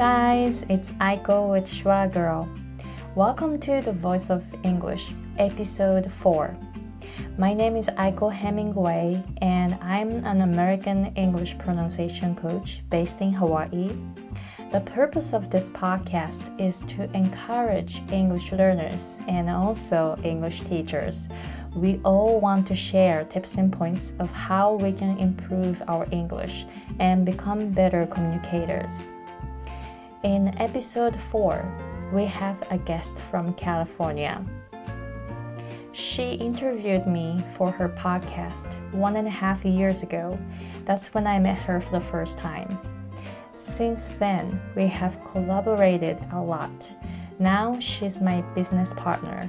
guys, it's Aiko with Schwa Girl. Welcome to the Voice of English, episode 4. My name is Aiko Hemingway, and I'm an American English pronunciation coach based in Hawaii. The purpose of this podcast is to encourage English learners and also English teachers. We all want to share tips and points of how we can improve our English and become better communicators. In episode 4, we have a guest from California. She interviewed me for her podcast one and a half years ago. That's when I met her for the first time. Since then, we have collaborated a lot. Now she's my business partner.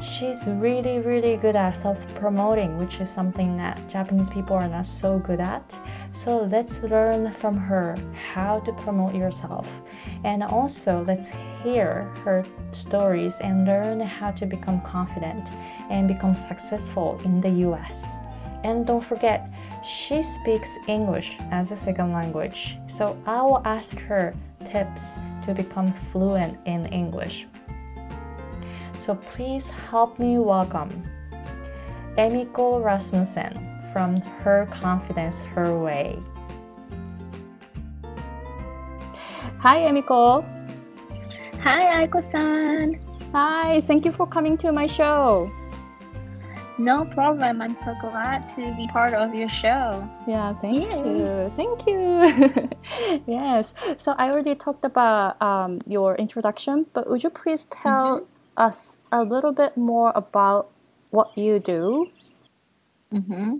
She's really, really good at self promoting, which is something that Japanese people are not so good at. So let's learn from her how to promote yourself. And also, let's hear her stories and learn how to become confident and become successful in the US. And don't forget, she speaks English as a second language. So I will ask her tips to become fluent in English. So please help me welcome Emiko Rasmussen from Her Confidence Her Way. Hi, Emiko. Hi, Aiko-san. Hi, thank you for coming to my show. No problem. I'm so glad to be part of your show. Yeah, thank Yay. you. Thank you. yes. So I already talked about um, your introduction, but would you please tell mm-hmm. Us a little bit more about what you do? Mm-hmm.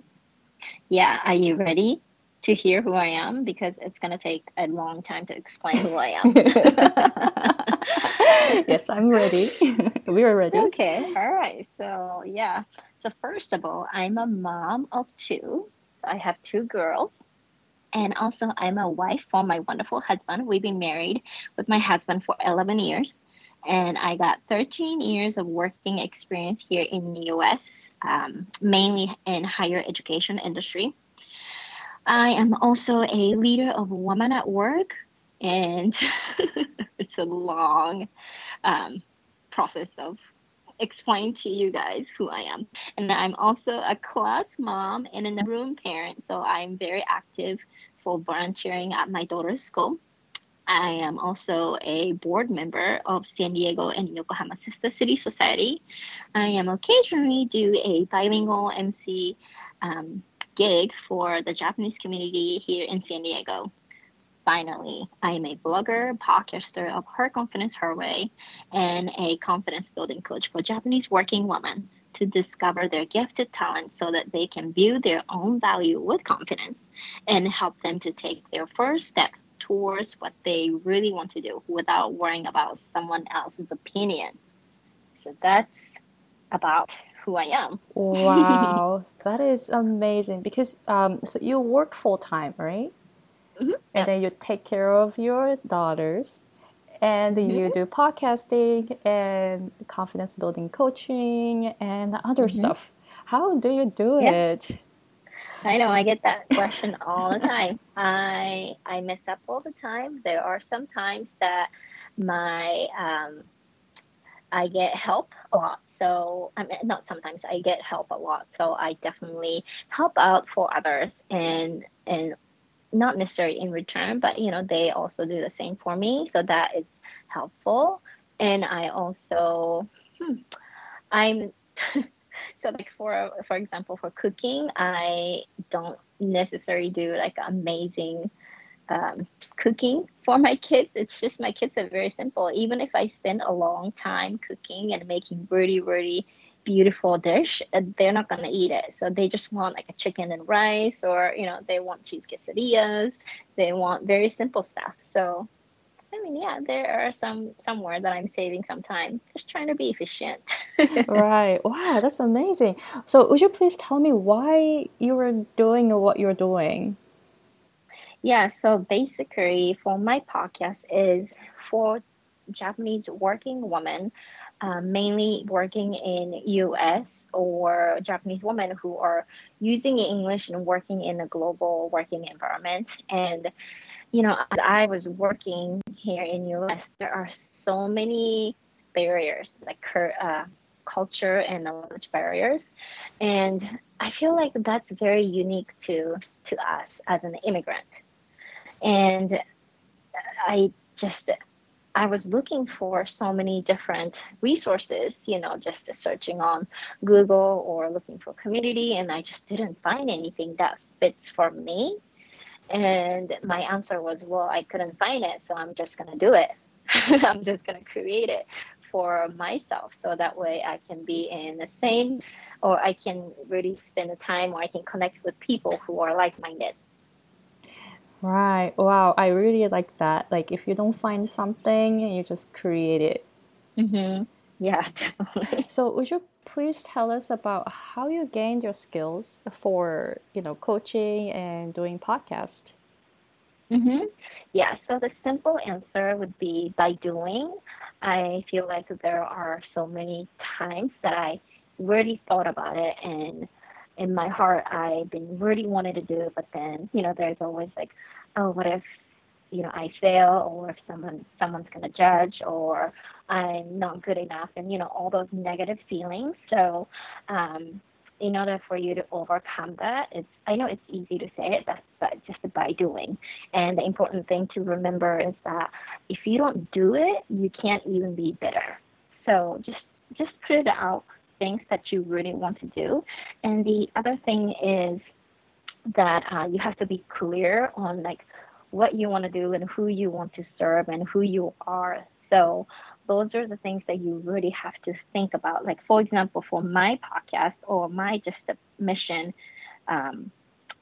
Yeah. Are you ready? to hear who I am because it's going to take a long time to explain who I am. yes, I'm ready. we are ready. Okay. All right. So, yeah. So, first of all, I'm a mom of two. I have two girls. And also, I'm a wife for my wonderful husband. We've been married with my husband for 11 years. And I got 13 years of working experience here in the US, um, mainly in higher education industry. I am also a leader of Women at Work, and it's a long um, process of explaining to you guys who I am. And I'm also a class mom and a room parent, so I'm very active for volunteering at my daughter's school. I am also a board member of San Diego and Yokohama Sister City Society. I am occasionally do a bilingual MC um, gig for the Japanese community here in San Diego. Finally, I am a blogger, podcaster of Her Confidence Her Way, and a confidence building coach for Japanese working women to discover their gifted talents so that they can view their own value with confidence and help them to take their first step towards what they really want to do without worrying about someone else's opinion. So that's about who I am. wow, that is amazing because um, so you work full time, right? Mm-hmm. And yeah. then you take care of your daughters, and mm-hmm. you do podcasting and confidence building coaching and other mm-hmm. stuff. How do you do yeah. it? I know I get that question all the time. I I mess up all the time. There are some times that my um, I get help a lot. So I mean, not sometimes I get help a lot. So I definitely help out for others and and not necessarily in return, but you know they also do the same for me. So that is helpful. And I also hmm, I'm so like for for example for cooking, I don't necessarily do like amazing um, cooking for my kids. It's just my kids are very simple. Even if I spend a long time cooking and making really, really beautiful dish, uh, they're not gonna eat it. So they just want like a chicken and rice, or you know, they want cheese quesadillas. They want very simple stuff. So, I mean, yeah, there are some somewhere that I'm saving some time, just trying to be efficient. right. Wow, that's amazing. So, would you please tell me why you were doing what you're doing? Yeah, so basically, for my podcast is for Japanese working women, uh, mainly working in U.S. or Japanese women who are using English and working in a global working environment. And you know, as I was working here in US, there are so many barriers, like uh, culture and language barriers, and I feel like that's very unique to to us as an immigrant. And I just I was looking for so many different resources, you know, just searching on Google or looking for community, and I just didn't find anything that fits for me. And my answer was, well, I couldn't find it, so I'm just going to do it. I'm just going to create it for myself so that way I can be in the same or I can really spend the time or I can connect with people who are like minded. Right. Wow. I really like that. Like, if you don't find something, you just create it. Mm-hmm. Yeah, definitely. So, would you please tell us about how you gained your skills for, you know, coaching and doing podcast? Mm-hmm. Yeah. So the simple answer would be by doing. I feel like there are so many times that I really thought about it and in my heart I've been really wanted to do it, but then, you know, there's always like, oh, what if, you know, I fail or if someone someone's gonna judge or I'm not good enough and, you know, all those negative feelings. So um in order for you to overcome that, it's I know it's easy to say it, but, but just by doing. And the important thing to remember is that if you don't do it, you can't even be better. So just just put out things that you really want to do. And the other thing is that uh, you have to be clear on like what you want to do and who you want to serve and who you are. So those are the things that you really have to think about. Like for example, for my podcast or my just a mission. Um,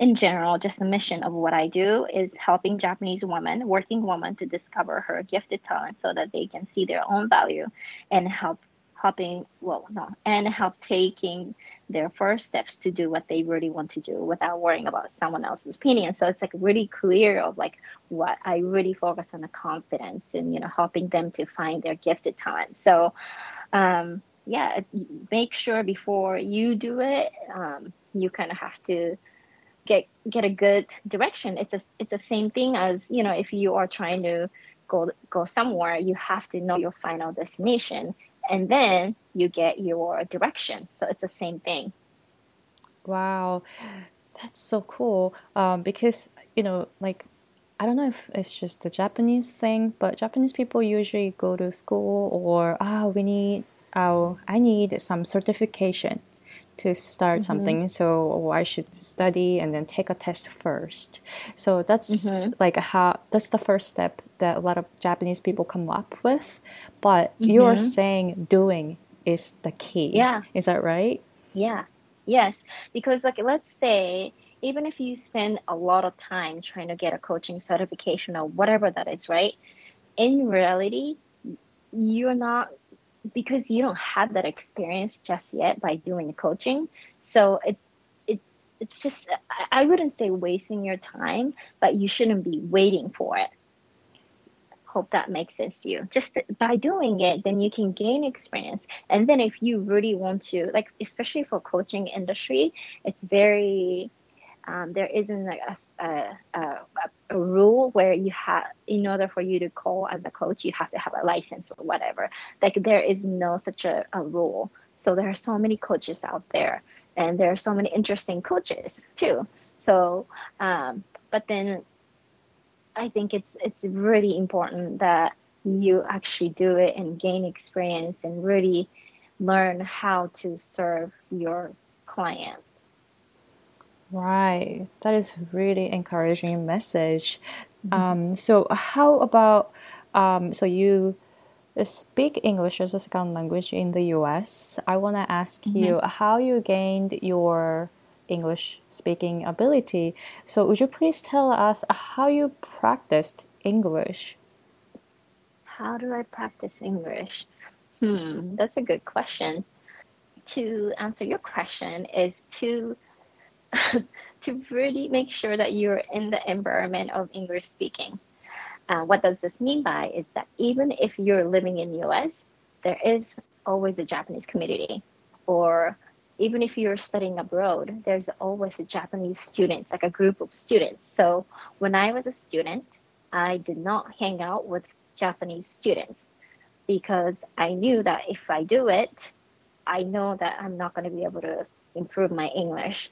in general, just the mission of what I do is helping Japanese women, working women, to discover her gifted talent so that they can see their own value and help helping well no and help taking their first steps to do what they really want to do without worrying about someone else's opinion. So it's like really clear of like what i really focus on the confidence and you know helping them to find their gifted talent. So um yeah make sure before you do it um you kind of have to get get a good direction. It's a it's the same thing as you know if you are trying to go go somewhere you have to know your final destination and then you get your direction. So it's the same thing. Wow, that's so cool. Um, because you know, like I don't know if it's just the Japanese thing, but Japanese people usually go to school or ah, we need oh, I need some certification to start mm-hmm. something so i should study and then take a test first. So that's mm-hmm. like how that's the first step that a lot of japanese people come up with. But mm-hmm. you're saying doing is the key. Yeah. Is that right? Yeah. Yes. Because like let's say even if you spend a lot of time trying to get a coaching certification or whatever that is right? In reality you're not because you don't have that experience just yet by doing the coaching. So it it it's just I wouldn't say wasting your time, but you shouldn't be waiting for it. Hope that makes sense to you. Just by doing it, then you can gain experience. And then if you really want to, like especially for coaching industry, it's very um, there isn't like a, a, a, a, rule where you have in order for you to call as a coach you have to have a license or whatever. Like there is no such a, a rule. So there are so many coaches out there and there are so many interesting coaches too. So um, but then i think it's it's really important that you actually do it and gain experience and really learn how to serve your client Right. That is really encouraging message. Mm-hmm. Um, so how about um, so you speak English as a second language in the US. I want to ask mm-hmm. you how you gained your English speaking ability. So would you please tell us how you practiced English? How do I practice English? Hmm, that's a good question. To answer your question is to to really make sure that you're in the environment of English speaking. Uh, what does this mean by is that even if you're living in the US, there is always a Japanese community, or even if you're studying abroad, there's always a Japanese students, like a group of students. So when I was a student, I did not hang out with Japanese students because I knew that if I do it, I know that I'm not going to be able to improve my English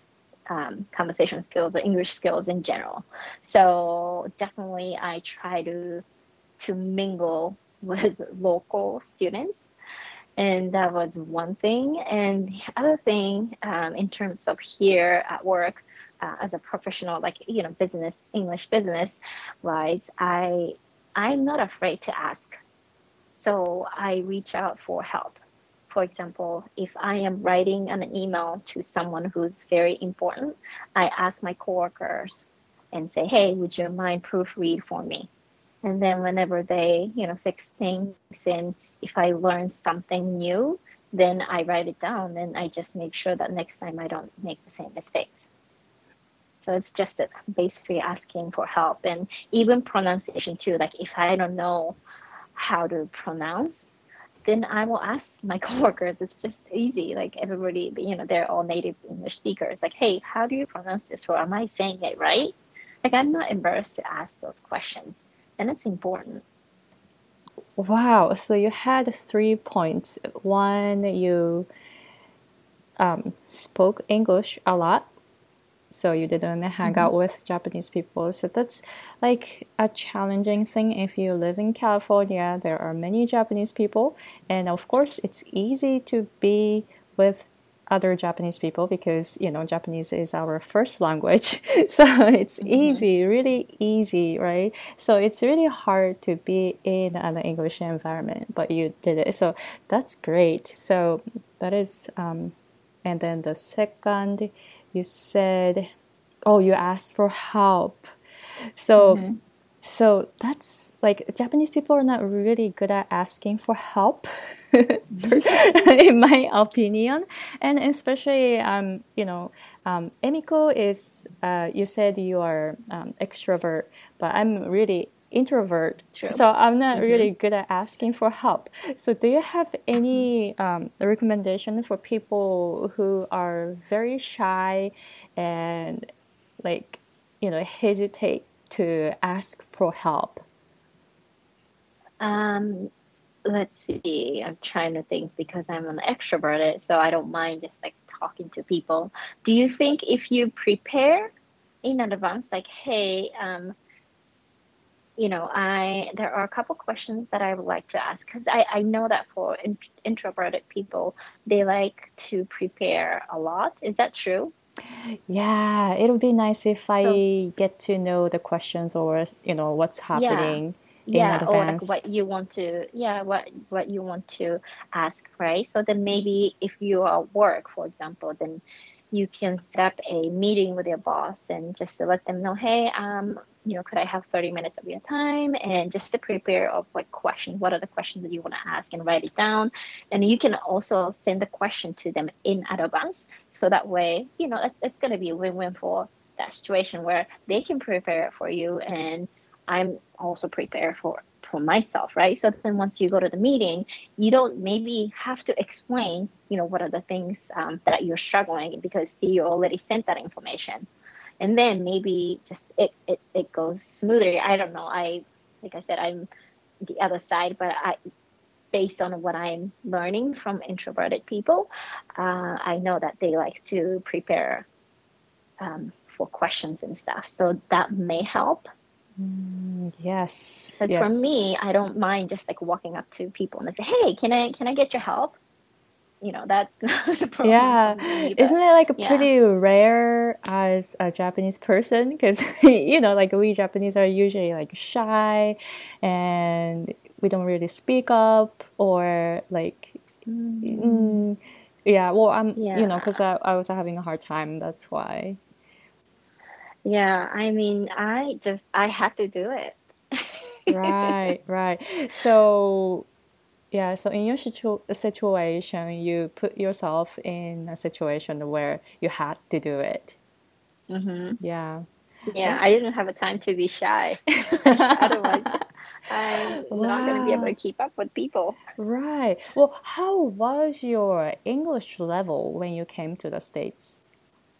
um, conversation skills or English skills in general. So definitely, I try to to mingle with local students, and that was one thing. And the other thing, um, in terms of here at work, uh, as a professional, like you know, business English business wise, I I'm not afraid to ask. So I reach out for help. For example, if I am writing an email to someone who's very important, I ask my coworkers and say, "Hey, would you mind proofread for me?" And then whenever they, you know, fix things and if I learn something new, then I write it down and I just make sure that next time I don't make the same mistakes. So it's just basically asking for help and even pronunciation too. Like if I don't know how to pronounce, then I will ask my coworkers. It's just easy. Like everybody, you know, they're all native English speakers. Like, hey, how do you pronounce this? Or am I saying it right? Like I'm not embarrassed to ask those questions, and it's important. Wow. So you had three points. One, you um, spoke English a lot so you didn't hang mm-hmm. out with Japanese people. So that's like a challenging thing if you live in California. There are many Japanese people, and of course, it's easy to be with other Japanese people because you know Japanese is our first language, so it's mm-hmm. easy, really easy, right? So it's really hard to be in an English environment, but you did it, so that's great. So that is, um, and then the second you said, oh, you asked for help. So, mm-hmm. so that's like Japanese people are not really good at asking for help, in my opinion, and especially um, you know, um, Emiko is uh, you said you are um, extrovert, but I'm really introvert. True. So I'm not mm-hmm. really good at asking for help. So do you have any um, recommendation for people who are very shy and like you know hesitate to ask for help? Um, let's see. I'm trying to think because I'm an extroverted, so I don't mind just like talking to people. Do you think if you prepare in advance, like, hey, um, you know, I there are a couple questions that I would like to ask because I, I know that for in, introverted people, they like to prepare a lot. Is that true? Yeah, it would be nice if I so, get to know the questions or you know what's happening. Yeah, yeah or like what you want to yeah what what you want to ask right so then maybe if you are work for example then you can set up a meeting with your boss and just to let them know hey um you know, could I have 30 minutes of your time? And just to prepare of what questions, what are the questions that you want to ask and write it down. And you can also send the question to them in advance. So that way, you know, it's, it's going to be a win-win for that situation where they can prepare it for you and I'm also prepared for for myself, right? So then once you go to the meeting, you don't maybe have to explain, you know, what are the things um, that you're struggling because you already sent that information and then maybe just it, it, it goes smoother. I don't know. I like I said, I'm the other side, but I based on what I'm learning from introverted people, uh, I know that they like to prepare um, for questions and stuff. So that may help. Mm, yes. But yes. for me, I don't mind just like walking up to people and I say, "Hey, can I can I get your help?" You know that's not a problem. Yeah, me, isn't it like a yeah. pretty rare as a Japanese person? Because you know, like we Japanese are usually like shy, and we don't really speak up or like. Mm. Mm, yeah, well, I'm, yeah. you know, because I, I was having a hard time. That's why. Yeah, I mean, I just I had to do it. right, right. So yeah, so in your situ- situation, you put yourself in a situation where you had to do it. Mm-hmm. Yeah. Yeah, That's... I didn't have a time to be shy. Otherwise, I'm wow. not going to be able to keep up with people. Right. Well, how was your English level when you came to the States?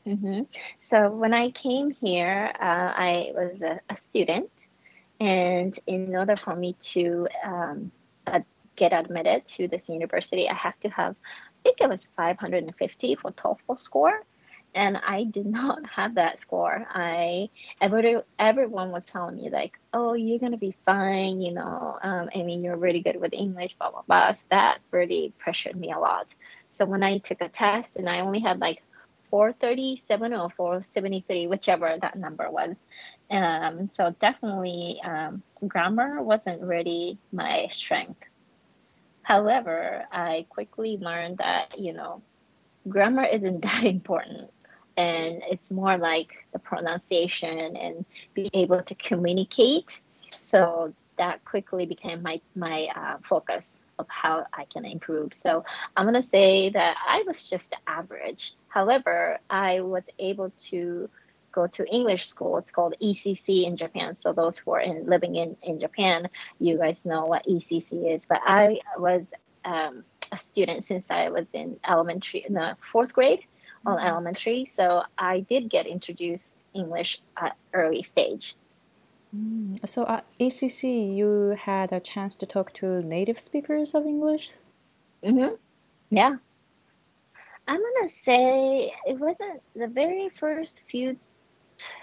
Mm-hmm. So when I came here, uh, I was a, a student And in order for me to um, get admitted to this university, I have to have, I think it was 550 for TOEFL score and I did not have that score. I every, everyone was telling me like, "Oh, you're gonna be fine," you know. Um, I mean, you're really good with English, blah blah blah. So that really pressured me a lot. So when I took a test and I only had like 437 or 473, whichever that number was. Um, so definitely um, grammar wasn't really my strength. However, I quickly learned that you know grammar isn't that important and it's more like the pronunciation and being able to communicate. So that quickly became my my uh, focus of how I can improve. So I'm gonna say that I was just average. However, I was able to go to English school. It's called ECC in Japan. So those who are in, living in, in Japan, you guys know what ECC is. But I was um, a student since I was in elementary, in the fourth grade on mm-hmm. elementary. So I did get introduced English at early stage. Mm. So at ECC, you had a chance to talk to native speakers of English. Mm-hmm. Yeah. I'm gonna say it wasn't the very first few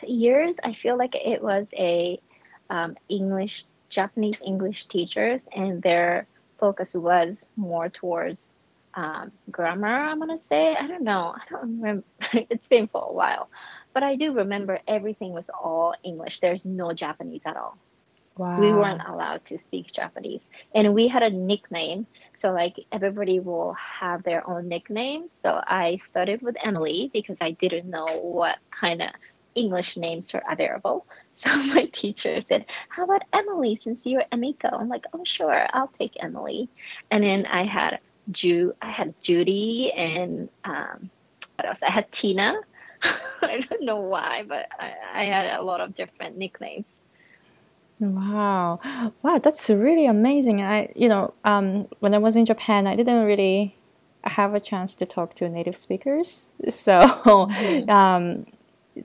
years. I feel like it was a um, English, Japanese English teachers, and their focus was more towards um, grammar, I'm going to say. I don't know. I don't remember. it's been for a while. But I do remember everything was all English. There's no Japanese at all. Wow. We weren't allowed to speak Japanese. And we had a nickname. So, like, everybody will have their own nickname. So, I started with Emily because I didn't know what kind of English names were available. So, my teacher said, How about Emily since you're Emiko? I'm like, Oh, sure, I'll take Emily. And then I had Ju I had Judy and um, what else? I had Tina. I don't know why, but I, I had a lot of different nicknames. Wow, wow, that's really amazing. I, you know, um, when I was in Japan, I didn't really have a chance to talk to native speakers, so mm-hmm. um,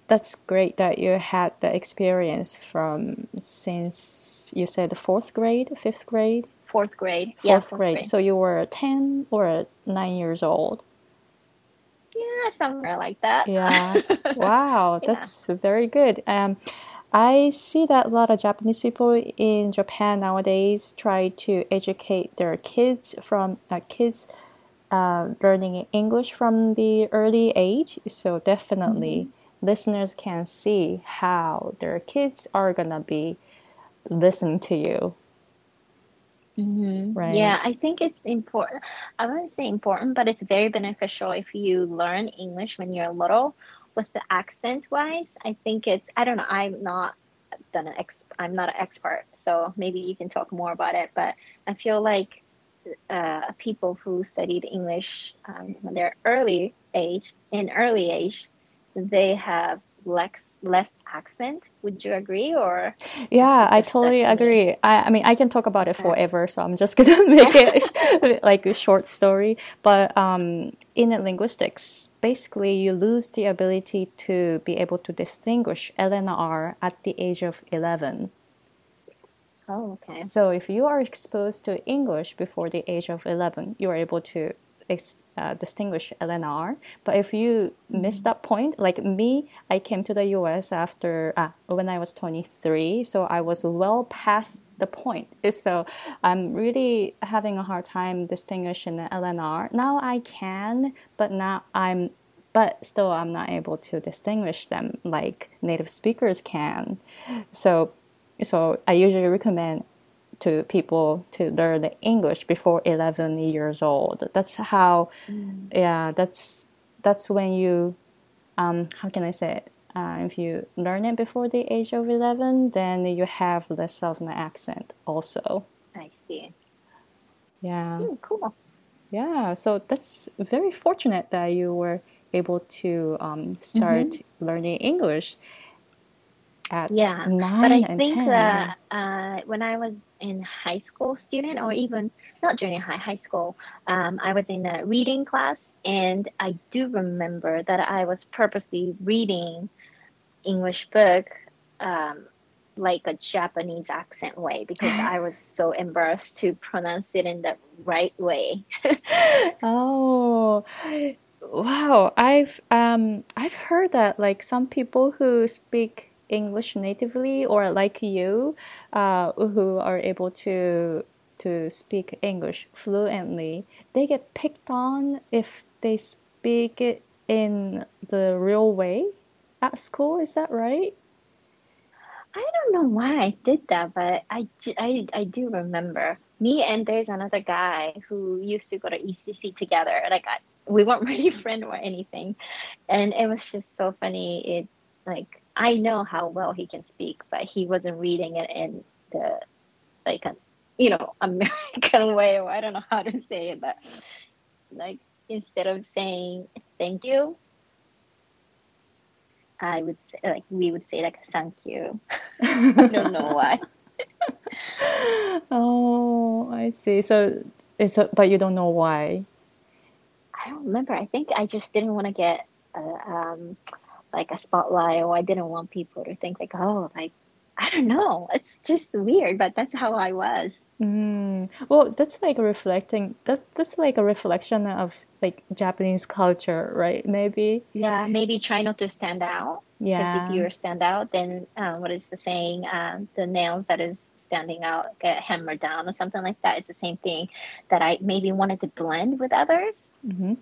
that's great that you had the experience from since you said fourth grade, fifth grade fourth grade. Fourth, yeah, fourth grade. grade. So you were 10 or 9 years old? Yeah, somewhere like that. Yeah. wow, that's yeah. very good. Um, I see that a lot of Japanese people in Japan nowadays try to educate their kids from uh, kids uh, learning English from the early age. So definitely, mm-hmm. Listeners can see how their kids are gonna be listening to you Mm-hmm. Right. Yeah, I think it's important. I wouldn't say important, but it's very beneficial if you learn English when you're little with the accent wise. I think it's, I don't know, I'm not done an ex, I'm not an expert, so maybe you can talk more about it, but I feel like uh, people who studied English um, when they're early age, in early age, they have less less accent. Would you agree or? Yeah, I totally agree. I, I mean, I can talk about it forever, so I'm just gonna make it like a short story. But um, in linguistics, basically, you lose the ability to be able to distinguish L and R at the age of 11. Oh, okay. So if you are exposed to English before the age of 11, you are able to uh, distinguish LNR. But if you miss mm-hmm. that point, like me, I came to the US after uh, when I was 23, so I was well past the point. So I'm really having a hard time distinguishing the LNR. Now I can, but now I'm but still I'm not able to distinguish them like native speakers can. So so I usually recommend to people to learn the English before 11 years old. That's how, mm. yeah, that's that's when you, um, how can I say it? Uh, if you learn it before the age of 11, then you have less of an accent also. I see. Yeah. Mm, cool. Yeah, so that's very fortunate that you were able to um, start mm-hmm. learning English at yeah. nine but I and think 10. that uh, when I was in high school student or even not junior high, high school, um, I was in a reading class and I do remember that I was purposely reading English book um, like a Japanese accent way because I was so embarrassed to pronounce it in the right way. oh, wow! I've um I've heard that like some people who speak English natively or like you, uh, who are able to to speak English fluently, they get picked on if they speak it in the real way at school. Is that right? I don't know why I did that, but I, I, I do remember me and there's another guy who used to go to ECC together. Like I, we weren't really friends or anything, and it was just so funny. It like I know how well he can speak, but he wasn't reading it in the like a you know American way, or I don't know how to say it, but like instead of saying thank you, I would say, like we would say like thank you. I don't know why. oh, I see. So it's a, but you don't know why. I don't remember. I think I just didn't want to get a, um, like a spotlight, or I didn't want people to think like, oh, like I don't know. It's just weird, but that's how I was. Mm. Well, that's like a reflecting. That's that's like a reflection of like Japanese culture, right? Maybe. Yeah, maybe try not to stand out. Yeah. if you stand out, then um, what is the saying? Um, the nails that is standing out get hammered down or something like that. It's the same thing that I maybe wanted to blend with others. Mm-hmm.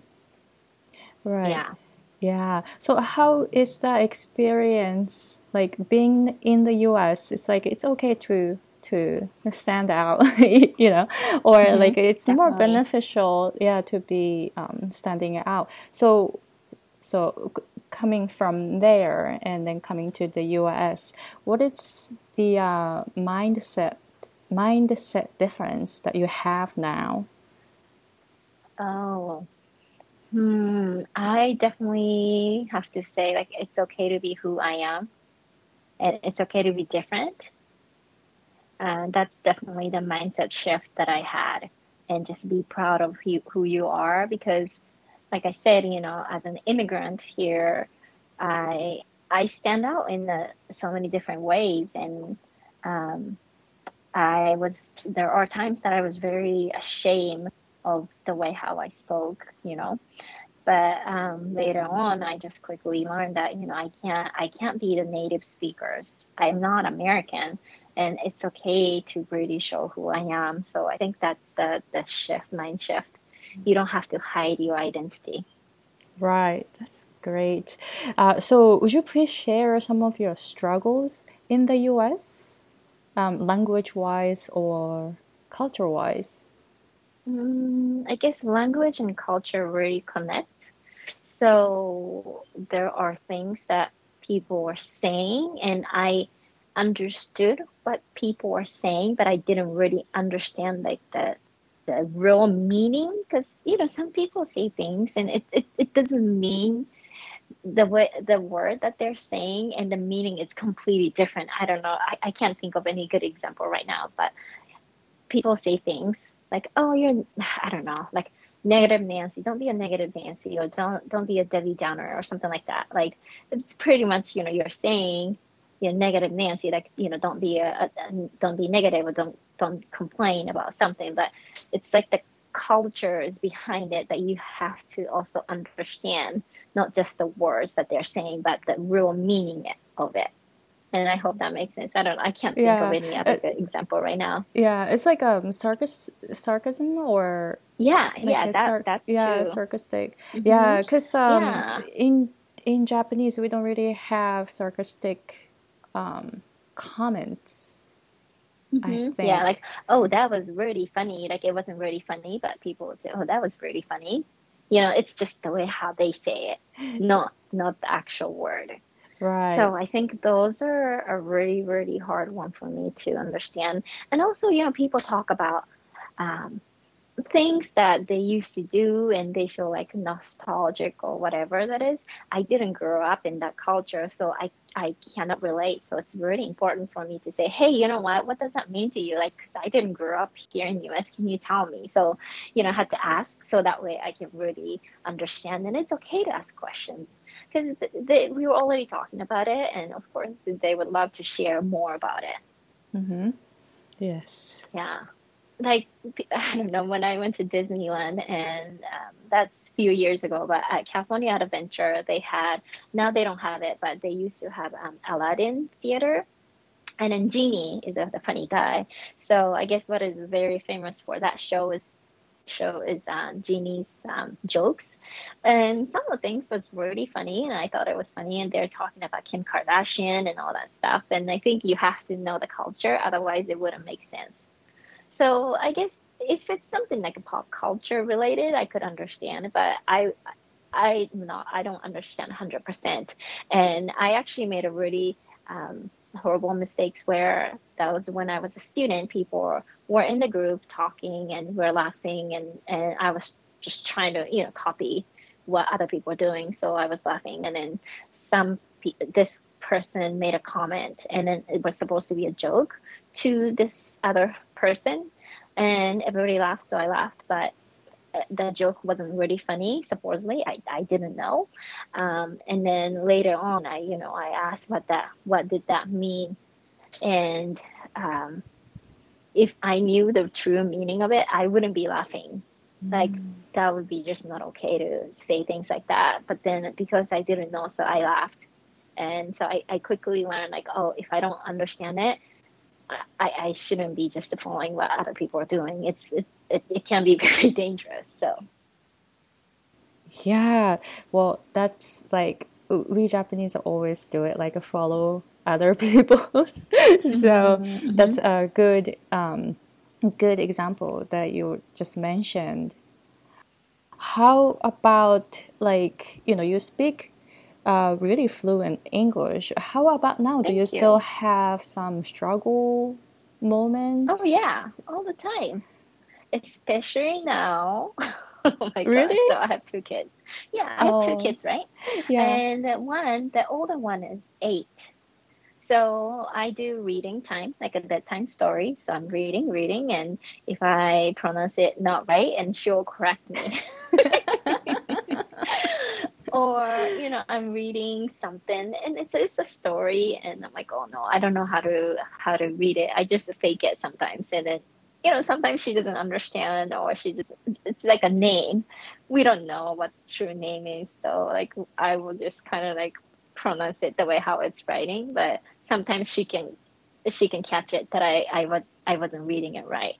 Right. Yeah. Yeah. So how is that experience like being in the US? It's like it's okay to to stand out, you know, or mm-hmm, like it's definitely. more beneficial, yeah, to be um, standing out. So, so coming from there and then coming to the U.S., what is the uh, mindset mindset difference that you have now? Oh, hmm. I definitely have to say, like, it's okay to be who I am, and it's okay to be different and that's definitely the mindset shift that I had. And just be proud of who, who you are because, like I said, you know, as an immigrant here, I I stand out in the, so many different ways, and um, I was there are times that I was very ashamed of the way how I spoke, you know. But um, later on, I just quickly learned that you know I can't I can't be the native speakers. I'm not American, and it's okay to really show who I am. So I think that's the, the shift, mind shift. You don't have to hide your identity. Right, that's great. Uh, so, would you please share some of your struggles in the US, um, language wise or culture wise? Mm, I guess language and culture really connect. So, there are things that people are saying, and I understood what people were saying, but I didn't really understand like the the real meaning because you know some people say things and it, it, it doesn't mean the way the word that they're saying and the meaning is completely different. I don't know. I, I can't think of any good example right now, but people say things like, "Oh, you're," I don't know, like negative Nancy. Don't be a negative Nancy, or don't don't be a Debbie Downer, or something like that. Like it's pretty much you know you're saying you know, negative Nancy, like you know, don't be a, a don't be negative or don't don't complain about something. But it's like the culture is behind it that you have to also understand, not just the words that they're saying, but the real meaning of it. And I hope that makes sense. I don't. I can't think yeah. of any other uh, good example right now. Yeah, it's like um sarcas sarcasm or yeah, like yeah, that, sar- that's yeah, true. sarcastic. Mm-hmm. Yeah, because um yeah. in in Japanese we don't really have sarcastic um, comments. Mm-hmm. Yeah, like oh, that was really funny. Like it wasn't really funny, but people would say, oh, that was really funny. You know, it's just the way how they say it, not not the actual word. Right. So I think those are a really really hard one for me to understand. And also, you know, people talk about um, things that they used to do and they feel like nostalgic or whatever that is. I didn't grow up in that culture so i i cannot relate. So it's really important for me to say hey you know what? What does that mean to you? Like cause i didn't grow up here in us can you tell me? So you know i had to ask so that way i can really understand. And it's okay to ask questions because we were already talking about it and of course they would love to share more about it mm-hmm. yes yeah like I don't know when I went to Disneyland and um, that's a few years ago, but at California Adventure they had now they don't have it, but they used to have um, Aladdin Theater, and then Genie is a, the funny guy. So I guess what is very famous for that show is show is um, Genie's um, jokes. And some of the things was really funny, and I thought it was funny. And they're talking about Kim Kardashian and all that stuff. And I think you have to know the culture, otherwise it wouldn't make sense. So I guess if it's something like a pop culture related, I could understand, but I I not I don't understand 100%. And I actually made a really um, horrible mistakes where that was when I was a student. People were in the group talking and we are laughing, and and I was just trying to you know copy what other people were doing. So I was laughing, and then some this person made a comment, and then it was supposed to be a joke to this other person and everybody laughed so i laughed but the joke wasn't really funny supposedly. I, I didn't know. Um, and then later on i you know i asked what that what did that mean? And um, if i knew the true meaning of it i wouldn't be laughing. Mm. like that would be just not okay to say things like that. But then because i didn't know so i laughed. And so I, I quickly learned like oh if i don't understand it I, I shouldn't be just following what other people are doing. It's it, it, it can be very dangerous. So yeah, well, that's like we Japanese always do it, like follow other people's. so mm-hmm. that's a good um, good example that you just mentioned. How about like you know you speak uh, really fluent English. How about now? Thank Do you, you still have some struggle moments? Oh yeah, all the time. Especially now. oh my really? gosh! So I have two kids. Yeah, I have oh. two kids, right? Yeah. And one, the older one is eight. So I do reading time, like a bedtime story. So I'm reading, reading, and if I pronounce it not right, and she'll correct me. or you know i'm reading something and it's, it's a story and i'm like oh no i don't know how to how to read it. I just fake it sometimes and then you know sometimes she doesn't understand or she just it's like a name. We don't know what true name is. So like i will just kind of like pronounce it the way how it's writing but sometimes she can she can catch it that i i was i wasn't reading it right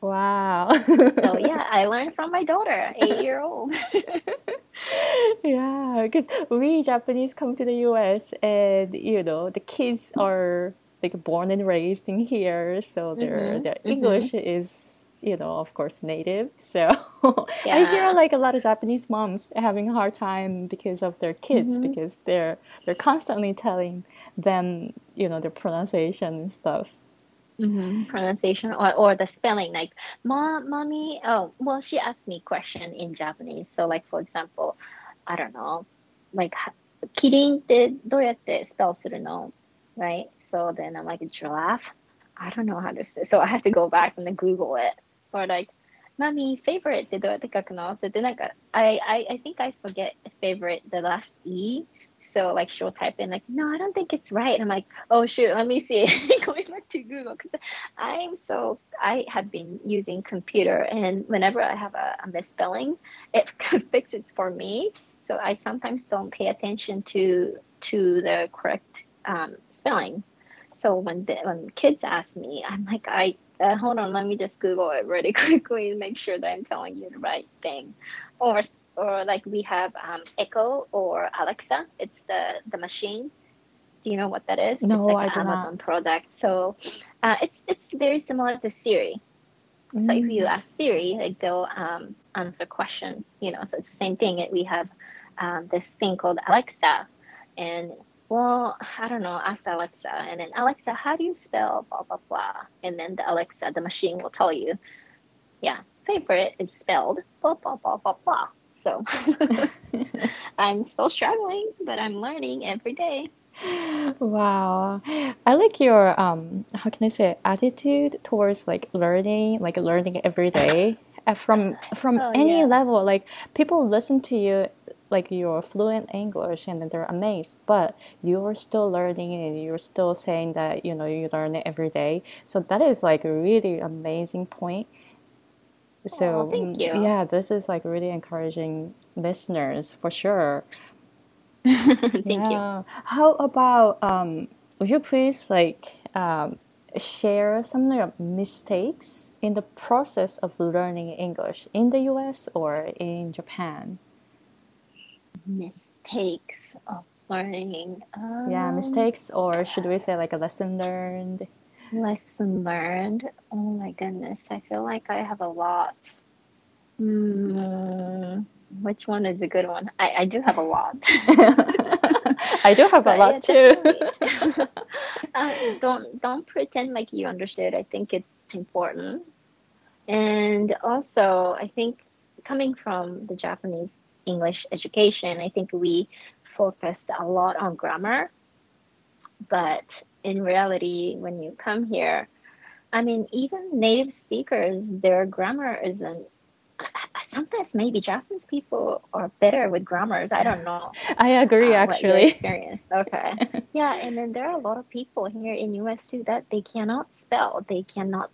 Wow. so yeah, I learned from my daughter, eight year old. yeah, because we Japanese come to the U.S. and you know the kids are like born and raised in here, so their mm-hmm. their mm-hmm. English mm-hmm. is you know of course native. So yeah. I hear like a lot of Japanese moms having a hard time because of their kids mm-hmm. because they're they're constantly telling them you know their pronunciation and stuff Mm-hmm. Pronunciation or, or the spelling, like mom, mommy. Oh, well, she asked me question in Japanese. So, like for example, I don't know, like キリンってどうやってスペルするの right? So then I'm like giraffe. I don't know how to say. So I have to go back and then Google it. Or like, mommy favorite ってどうやって書くのってでなんか I I I think I forget favorite the last e so like she'll type in like, no, I don't think it's right. And I'm like, oh shoot, let me see. Going back to Google because I'm so I have been using computer and whenever I have a, a misspelling, it fixes for me. So I sometimes don't pay attention to to the correct um, spelling. So when the, when kids ask me, I'm like, I uh, hold on, let me just Google it really quickly and make sure that I'm telling you the right thing. Or or like we have um, Echo or Alexa. It's the the machine. Do you know what that is? No, it's like I an do Amazon not. product. So uh, it's it's very similar to Siri. Mm. So if you mm. ask Siri, like they'll um, answer questions. You know, so it's the same thing. We have um, this thing called Alexa, and well, I don't know, ask Alexa, and then Alexa, how do you spell blah blah blah, and then the Alexa, the machine will tell you. Yeah, favorite is spelled blah blah blah blah blah. So I'm still struggling, but I'm learning every day. Wow. I like your um how can I say attitude towards like learning, like learning every day uh, from from Oh any yeah. level. Like people listen to you like you're fluent English and they're amazed, but you're still learning and you're still saying that you know you learn it every day. So that is like a really amazing point. So thank mm, you. yeah, this is like really encouraging listeners for sure. Thank you. How about um, would you please like um, share some of your mistakes in the process of learning English in the US or in Japan? Mistakes of learning. Yeah, Um, mistakes, or should we say like a lesson learned? Lesson learned. Oh my goodness, I feel like I have a lot. Hmm, which one is a good one? I, I do have a lot. I do have a But yeah, lot too. uh, don't don't pretend like you understood. I think it's important. And also, I think coming from the Japanese English education, I think we focused a lot on grammar. But in reality, when you come here, I mean, even native speakers, their grammar isn't. Sometimes maybe Japanese people are better with grammars. I don't know I agree, uh, actually. experience. Okay. Yeah, and then there are a lot of people here in US too that they cannot spell, they cannot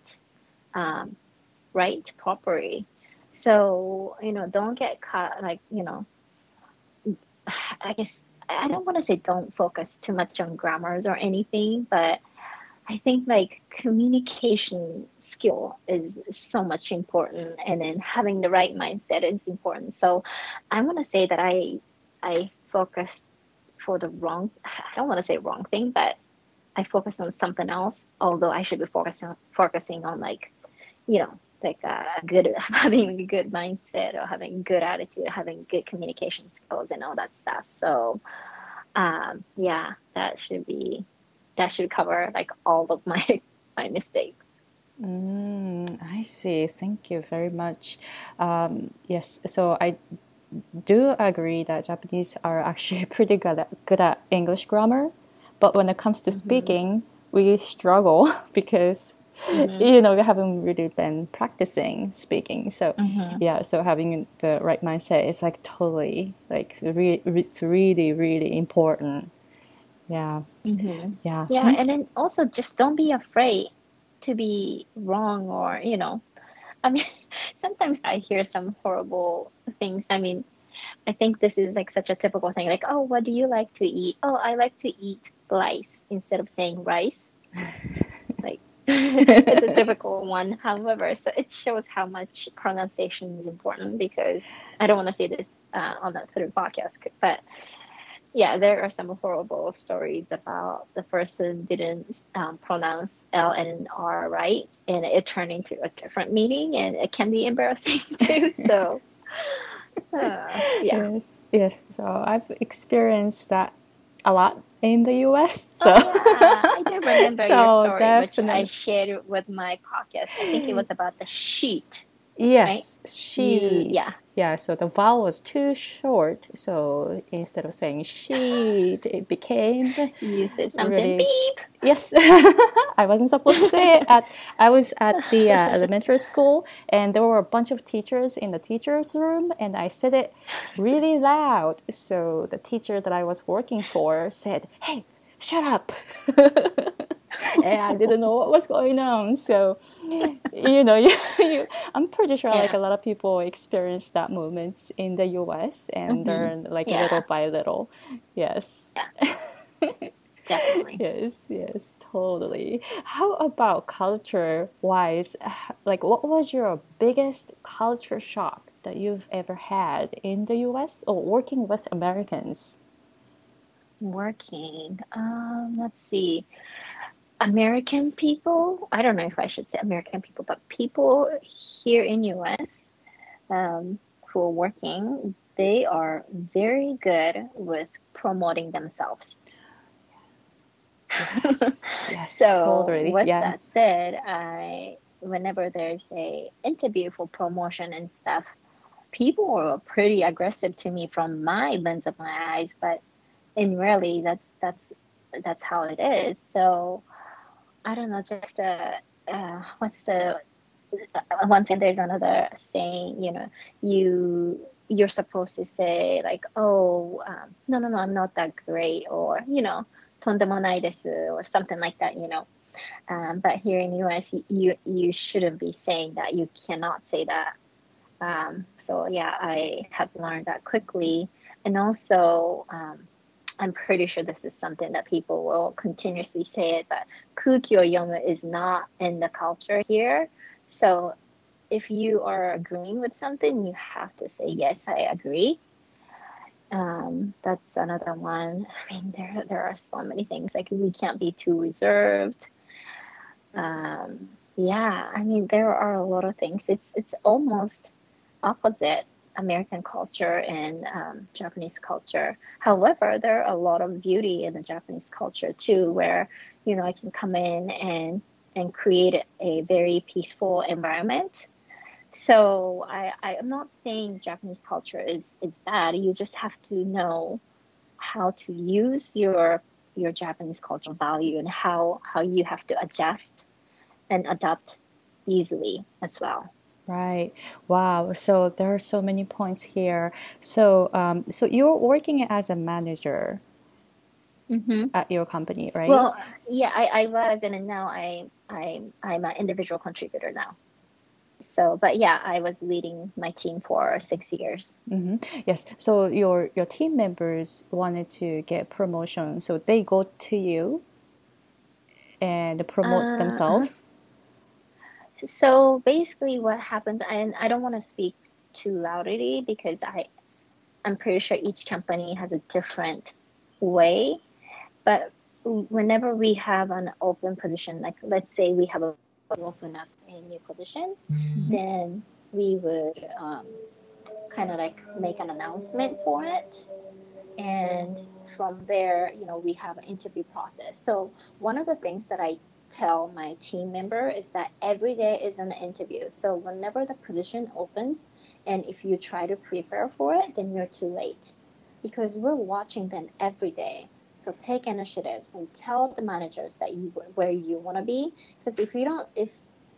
um, write properly. So, you know, don't get caught like, you know, I guess I don't want to say don't focus too much on grammars or anything, but I think like communication skill is so much important and then having the right mindset is important. So I want to say that I I focused for the wrong I don't want to say wrong thing, but I focus on something else, although I should be focusing focusing on like, you know, like uh, good having a good mindset or having good attitude, having good communication skills and all that stuff. So um yeah, that should be that should cover like all of my my mistakes. Mm, I see. Thank you very much. Um, yes, so I do agree that Japanese are actually pretty good at, good at English grammar, but when it comes to speaking, we struggle because Mm-hmm. you know we haven't really been practicing speaking. So mm-hmm. yeah, so having the right mindset is like totally like re- re- it's really really important. Yeah, Mm-hmm. yeah. Yeah, hmm? and then also just don't be afraid to be wrong or, you know, I mean, sometimes I hear some horrible things. I mean, I think this is like such a typical thing. Like, oh, what do you like to eat? Oh, I like to eat rice instead of saying rice. It's a difficult one. However, so it shows how much pronunciation is important because I don't want to say this uh, on that sort of podcast, but yeah, there are some horrible stories about the person didn't um, pronounce L and R right, and it turned into a different meaning, and it can be embarrassing too. So, uh, yeah. Yes, yes. So I've experienced that a lot in the US. So Oh, yeah, I do remember So your story, which I shared with my podcast. I think it was about the sheet. Yes, she. yeah. Yeah, so the vowel was too short. So instead of saying sheet, it became You said something Really? beep. Yes, I wasn't supposed to say it. At I was at the uh, elementary school, and there were a bunch of teachers in the teachers' room, and I said it really loud. So the teacher that I was working for said, "Hey, shut up!" and I didn't know what was going on. So, you know, you, you, I'm pretty sure like a lot of people experience that moment in the U.S. and Mhm. learn like Yeah. little by little. Yes. Yeah. Definitely. Yes, yes, totally. How about culture wise? Like, what was your biggest culture shock that you've ever had in the US or working with Americans? Working. Um, let's see. American people, I don't know if I should say American people, but people here in US um, who are working, they are very good with promoting themselves. Yes, yes, So totally. with yeah. that said, I whenever there's a interview for promotion and stuff, people are pretty aggressive to me from my lens of my eyes, but in really that's that's that's how it is. So I don't know, just uh, uh what's the uh, once again there's another saying, you know, you you're supposed to say like, oh, um, no, no, no, I'm not that great, or you know, とんでもないです or something like that, you know. Um, but here in the US, you you shouldn't be saying that. You cannot say that. Um, so yeah, I have learned that quickly, and also um, I'm pretty sure this is something that people will continuously say it. But kuki or yomu is not in the culture here. So if you are agreeing with something, you have to say yes, I agree. Um, that's another one. I mean, there there are so many things. Like we can't be too reserved. Um, yeah, I mean, there are a lot of things. It's it's almost opposite American culture and um, Japanese culture. However, there are a lot of beauty in the Japanese culture too, where you know I can come in and and create a very peaceful environment so I, I am not saying Japanese culture is, is bad. You just have to know how to use your your Japanese cultural value and how how you have to adjust and adapt easily as well. Right. Wow. So there are so many points here. So um, so you're working as a manager mm-hmm. at your company, right? Well, yeah, I, I was, and now I I I'm an individual contributor now so but yeah i was leading my team for six years mm-hmm. yes so your your team members wanted to get promotion so they go to you and promote uh, themselves so basically what happens and i don't want to speak too loudly because i i'm pretty sure each company has a different way but whenever we have an open position like let's say we have a open up a new position, mm-hmm. then we would um, kind of like make an announcement for it. And from there, you know, we have an interview process. So one of the things that I tell my team member is that every day is an interview. So whenever the position opens, and if you try to prepare for it, then you're too late because we're watching them every day. So take initiatives and tell the managers that you where you want to be. Because if you don't, if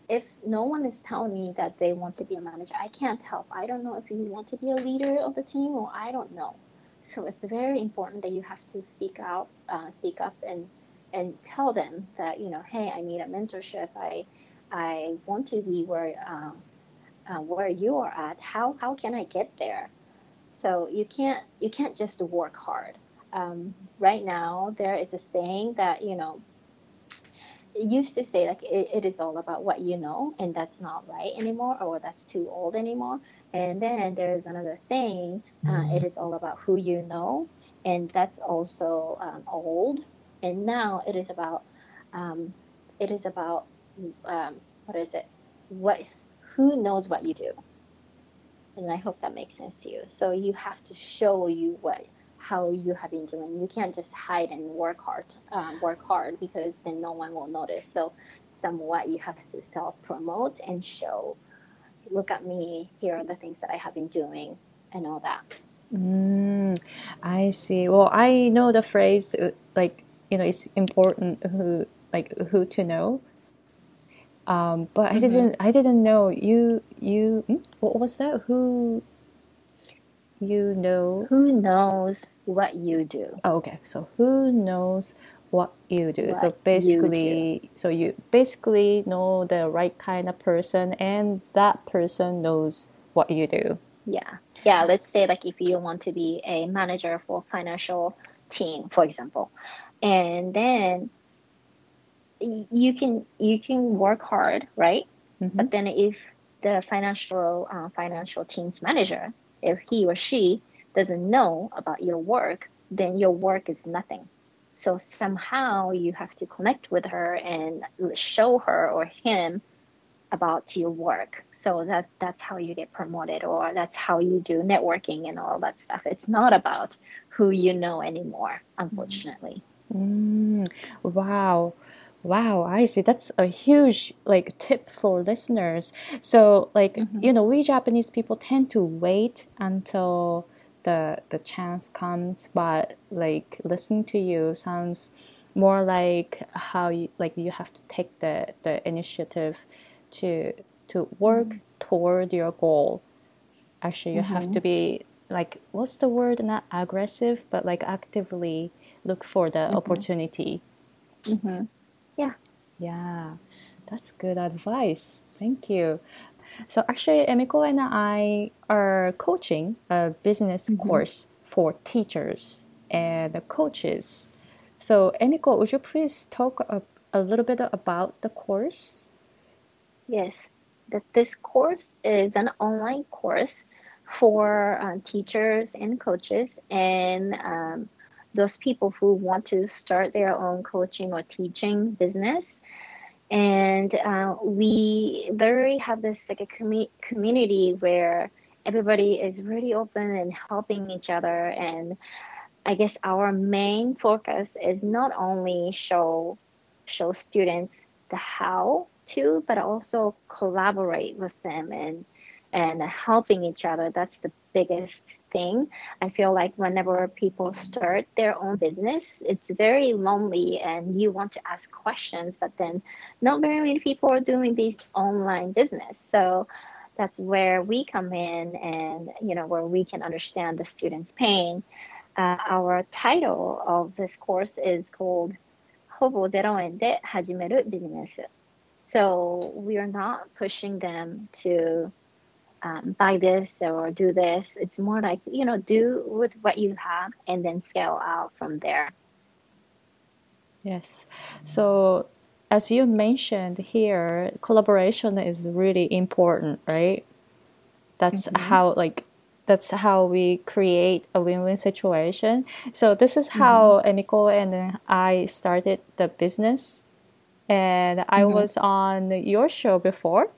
if no one is telling me that they want to be a manager, I can't help. I don't know if you want to be a leader of the team or I don't know. So it's very important that you have to speak out, uh, speak up, and and tell them that you know, hey, I need a mentorship. I I want to be where um, uh, where you are at. How how can I get there? So you can't you can't just work hard. Um, right now, there is a saying that you know it used to say like it, it is all about what you know and that's not right anymore or that's too old anymore and then there is another saying uh, mm-hmm. it is all about who you know and that's also um, old and now it is about um, it is about um, what is it what who knows what you do and i hope that makes sense to you so you have to show you what how you have been doing. You can't just hide and work hard, um, work hard because then no one will notice. So somewhat you have to self promote and show. Look at me. Here are the things that I have been doing, and all that. Mm, I see. Well, I know the phrase uh, like you know it's important who like who to know. Um, but mm-hmm. I didn't. I didn't know you. You. Hmm? What was that? Who you know who knows what you do oh, okay so who knows what you do what so basically do. so you basically know the right kind of person and that person knows what you do yeah yeah let's say like if you want to be a manager for financial team for example and then you can you can work hard right mm-hmm. but then if the financial uh, financial team's manager if he or she doesn't know about your work, then your work is nothing. So somehow you have to connect with her and show her or him about your work. So that that's how you get promoted or that's how you do networking and all that stuff. It's not about who you know anymore, unfortunately. Mm, wow. Wow, I see. That's a huge like tip for listeners. So like mm-hmm. you know, we Japanese people tend to wait until the the chance comes, but like listening to you sounds more like how you like you have to take the the initiative to to work mm-hmm. toward your goal. Actually, you mm-hmm. have to be like what's the word? Not aggressive, but like actively look for the mm-hmm. opportunity. Mm-hmm. Yeah. Yeah, that's good advice. Thank you. So actually, Emiko and I are coaching a business mm-hmm. course for teachers and the coaches. So Emiko, would you please talk a, a little bit about the course? Yes, that this course is an online course for uh, teachers and coaches and um, those people who want to start their own coaching or teaching business. And uh, we literally have this like a com- community where everybody is really open and helping each other. And I guess our main focus is not only show show students the how to, but also collaborate with them and and helping each other. That's the biggest thing. I feel like whenever people start their own business, it's very lonely and you want to ask questions, but then not very many people are doing this online business. So that's where we come in and, you know, where we can understand the student's pain. Uh, our title of this course is called ほぼ0円で始めるビジネス. So we are not pushing them to um, buy this or do this. It's more like, you know, do with what you have and then scale out from there. Yes. So, as you mentioned here, collaboration is really important, right? That's mm-hmm. how, like, that's how we create a win-win situation. So this is how mm-hmm. Emiko and I started the business, and I mm-hmm. was on your show before.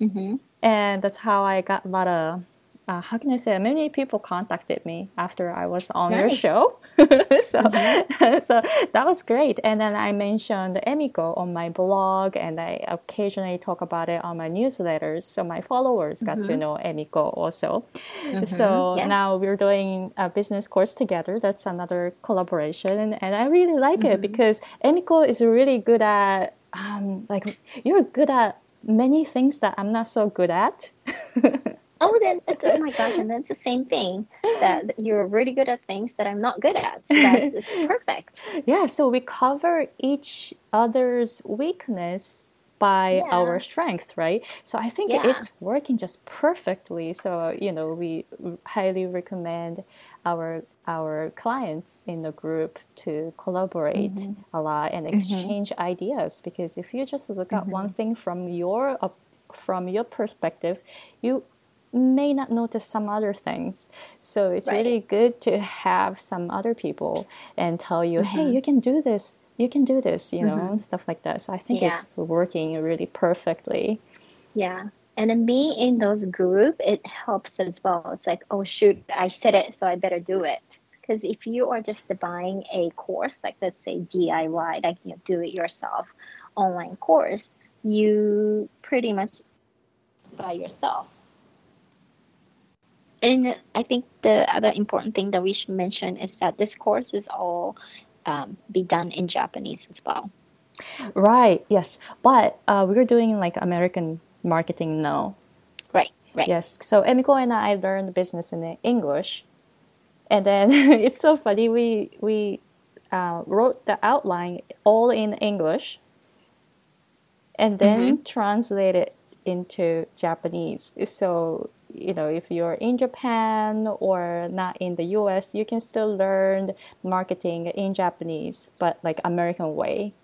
Mm-hmm and that's how I got a lot of uh, how can I say? Many people contacted me after I was on nice. your show, so mm-hmm. so that was great. And then I mentioned Emiko on my blog, and I occasionally talk about it on my newsletters. So my followers got mm-hmm. to know Emiko also. Mm-hmm. So yeah. now we're doing a business course together. That's another collaboration, and I really like it mm-hmm. because Emiko is really good at um, like you're good at many things that I'm not so good at. oh, then oh my gosh, and that's the same thing that you're really good at things that I'm not good at. That's perfect. Yeah, so we cover each other's weakness by yeah. our strength, right? So I think yeah. it's working just perfectly. So you know, we highly recommend our our clients in the group to collaborate mm-hmm. a lot and mm-hmm. exchange mm-hmm. ideas because if you just look at mm-hmm. one thing from your from your perspective you may not notice some other things so it's right. really good to have some other people and tell you hey mm-hmm. you can do this you can do this you know mm-hmm. stuff like that so i think yeah. it's working really perfectly yeah and being in those group it helps as well it's like oh shoot i said it so i better do it because if you are just buying a course like let's say diy like you know, do it yourself online course you pretty much by yourself and i think the other important thing that we should mention is that this course is all um, be done in japanese as well right yes but uh, we're doing like american marketing now. Right, right. Yes. So Emiko and I learned business in English, and then it's so funny. We we uh, wrote the outline all in English, and then mm-hmm. translated into Japanese. So you know, if you're in Japan or not in the U.S., you can still learn marketing in Japanese, but like American way.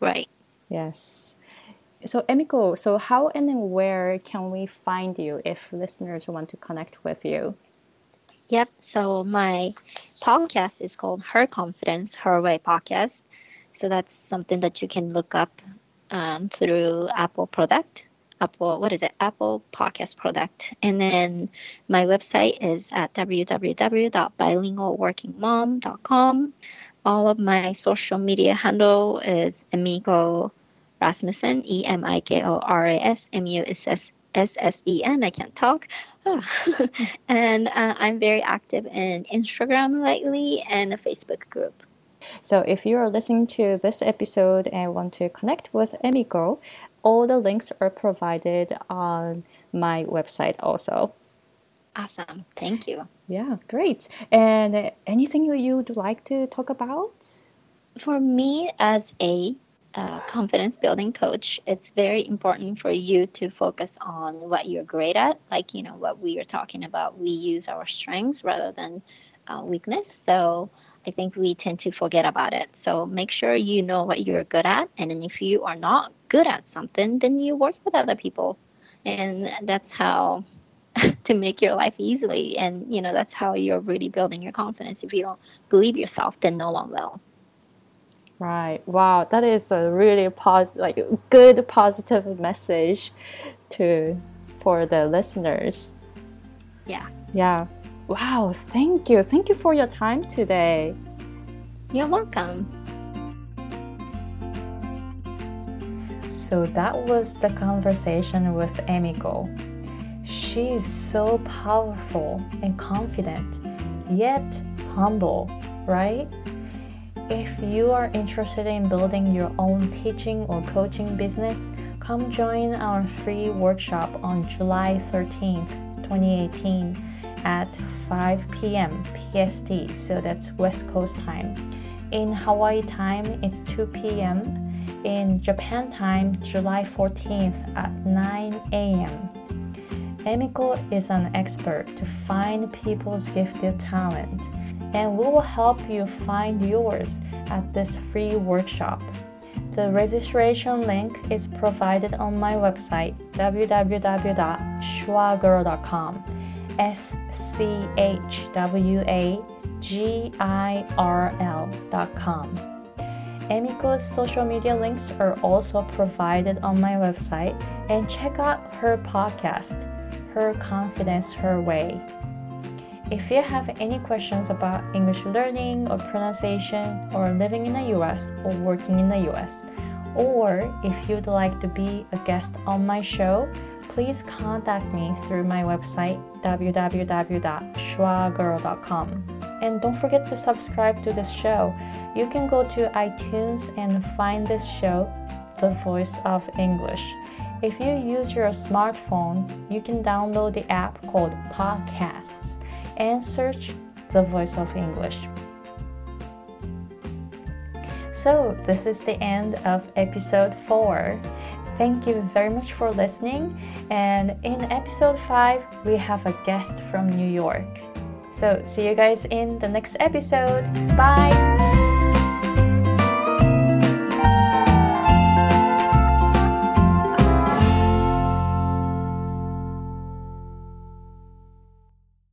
Right. Yes. So, Emiko, so how and where can we find you if listeners want to connect with you? Yep. So, my podcast is called Her Confidence, Her Way podcast. So, that's something that you can look up um, through Apple product. Apple, what is it? Apple Podcast Product. And then my website is at www.bilingualworkingmom.com all of my social media handle is Emiko Rasmussen, E M I K O R A S M U S S S S E N. I can't talk. and uh, I'm very active in Instagram lately and a Facebook group. So if you are listening to this episode and want to connect with Emiko, all the links are provided on my website also. Awesome. Thank you. Yeah, great. And anything you'd like to talk about? For me, as a uh, confidence building coach, it's very important for you to focus on what you're great at. Like, you know, what we are talking about, we use our strengths rather than uh, weakness. So I think we tend to forget about it. So make sure you know what you're good at. And then if you are not good at something, then you work with other people. And that's how to make your life easily. And, you know, that's how you're really building your confidence. If you don't believe yourself, then no one will. Right. Wow, that is a really positive, like good positive message to for the listeners. Yeah. Yeah. Wow, thank you. Thank you for your time today. You're welcome. So that was the conversation with Emiko. She is so powerful and confident, yet humble, right? If you are interested in building your own teaching or coaching business, come join our free workshop on July 13th, 2018 at 5 p.m. PST, so that's West Coast time. In Hawaii time, it's 2 p.m. In Japan time, July 14th at 9 a.m. Emiko is an expert to find people's gifted talent and we will help you find yours at this free workshop. The registration link is provided on my website www.schwagirl.com. S C H W A G I R L.com. Emiko's social media links are also provided on my website and check out her podcast, Her Confidence Her Way. If you have any questions about English learning or pronunciation or living in the US or working in the US, or if you'd like to be a guest on my show, please contact me through my website www.schwagirl.com. And don't forget to subscribe to this show. You can go to iTunes and find this show, The Voice of English. If you use your smartphone, you can download the app called Podcasts and search the voice of English. So, this is the end of episode 4. Thank you very much for listening. And in episode 5, we have a guest from New York. So, see you guys in the next episode. Bye!